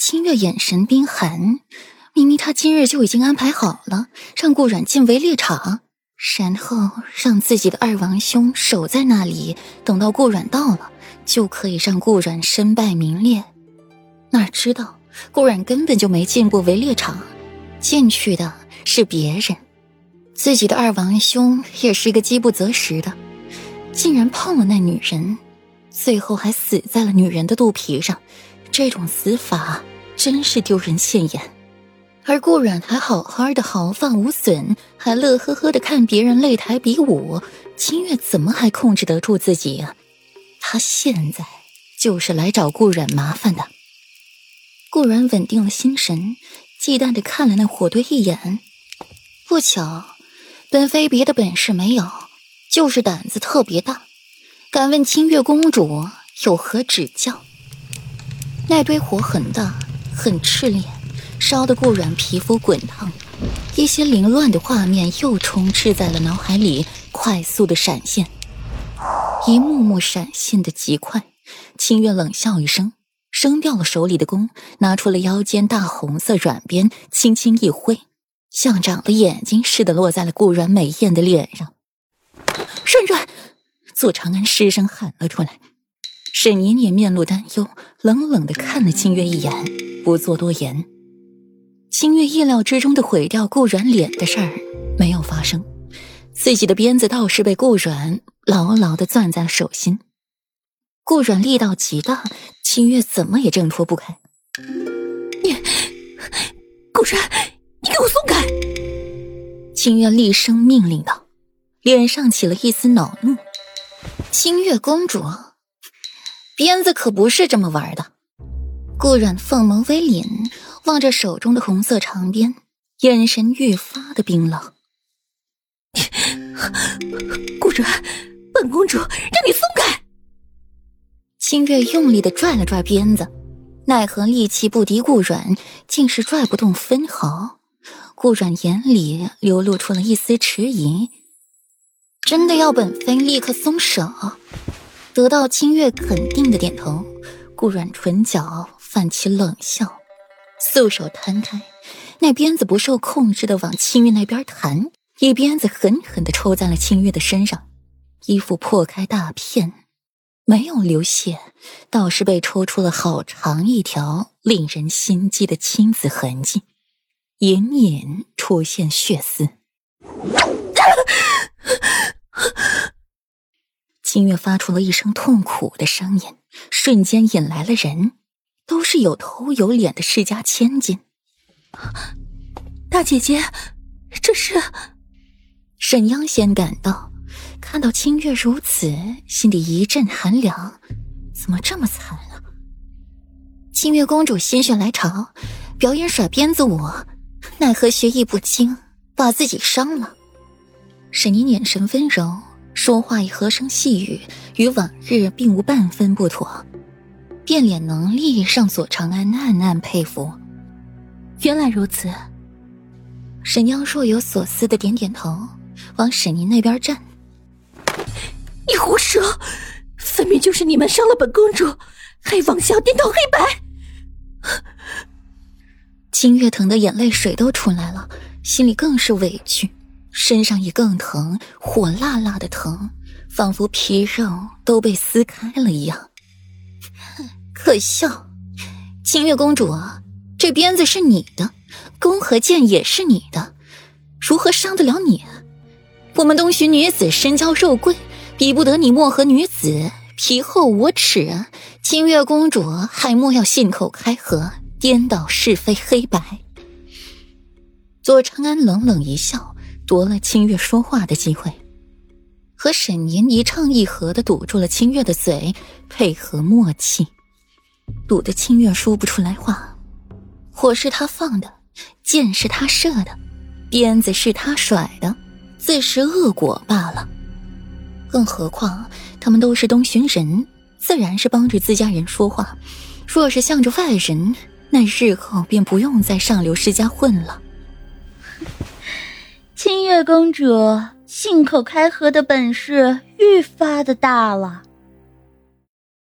清月眼神冰寒，明明他今日就已经安排好了，让顾阮进围猎场，然后让自己的二王兄守在那里，等到顾阮到了，就可以让顾阮身败名裂。哪知道顾阮根本就没进过围猎场，进去的是别人。自己的二王兄也是个饥不择食的，竟然碰了那女人，最后还死在了女人的肚皮上。这种死法真是丢人现眼。而顾阮还好好的，毫发无损，还乐呵呵的看别人擂台比武。清月怎么还控制得住自己呀？他现在就是来找顾阮麻烦的。顾阮稳定了心神，忌惮的看了那火堆一眼。不巧。本妃别的本事没有，就是胆子特别大，敢问清月公主有何指教？那堆火很大，很炽烈，烧得顾阮皮肤滚烫，一些凌乱的画面又充斥在了脑海里，快速的闪现，一幕幕闪现的极快。清月冷笑一声，扔掉了手里的弓，拿出了腰间大红色软鞭，轻轻一挥。像长了眼睛似的落在了顾阮美艳的脸上。顺顺，左长安失声喊了出来。沈年年面露担忧，冷冷的看了清月一眼，不做多言。清月意料之中的毁掉顾软脸的事儿没有发生，自己的鞭子倒是被顾软牢牢的攥在了手心。顾软力道极大，清月怎么也挣脱不开。你，顾阮。你给我松开！清月厉声命令道，脸上起了一丝恼怒。清月公主，鞭子可不是这么玩的。顾阮凤眸微敛，望着手中的红色长鞭，眼神愈发的冰冷。顾阮，本公主让你松开！清月用力的拽了拽鞭子，奈何力气不敌顾阮，竟是拽不动分毫。顾阮眼里流露出了一丝迟疑，真的要本妃立刻松手？得到清月肯定的点头，顾阮唇角泛起冷笑，素手摊开，那鞭子不受控制的往清月那边弹，一鞭子狠狠的抽在了清月的身上，衣服破开大片，没有流血，倒是被抽出了好长一条令人心悸的青紫痕迹。隐隐出现血丝，清月发出了一声痛苦的声音，瞬间引来了人，都是有头有脸的世家千金。大姐姐，这是沈央先赶到，看到清月如此，心里一阵寒凉，怎么这么惨啊？清月公主心血来潮，表演甩鞭子舞。奈何学艺不精，把自己伤了。沈宁眼神温柔，说话也和声细语，与往日并无半分不妥。变脸能力让左长安暗暗佩服。原来如此。沈娘若有所思的点点头，往沈宁那边站。你胡说！分明就是你们伤了本公主，还妄想颠倒黑白。金月疼的眼泪水都出来了，心里更是委屈，身上也更疼，火辣辣的疼，仿佛皮肉都被撕开了一样。可笑，清月公主，这鞭子是你的，弓和箭也是你的，如何伤得了你？我们东巡女子身娇肉贵，比不得你漠河女子皮厚无耻。清月公主还莫要信口开河。颠倒是非黑白。左长安冷冷一笑，夺了清月说话的机会，和沈年一唱一和的堵住了清月的嘴，配合默契，堵得清月说不出来话。火是他放的，箭是他射的，鞭子是他甩的，自食恶果罢了。更何况他们都是东巡人，自然是帮着自家人说话。若是向着外人，那日后便不用在上流世家混了。清月公主信口开河的本事愈发的大了。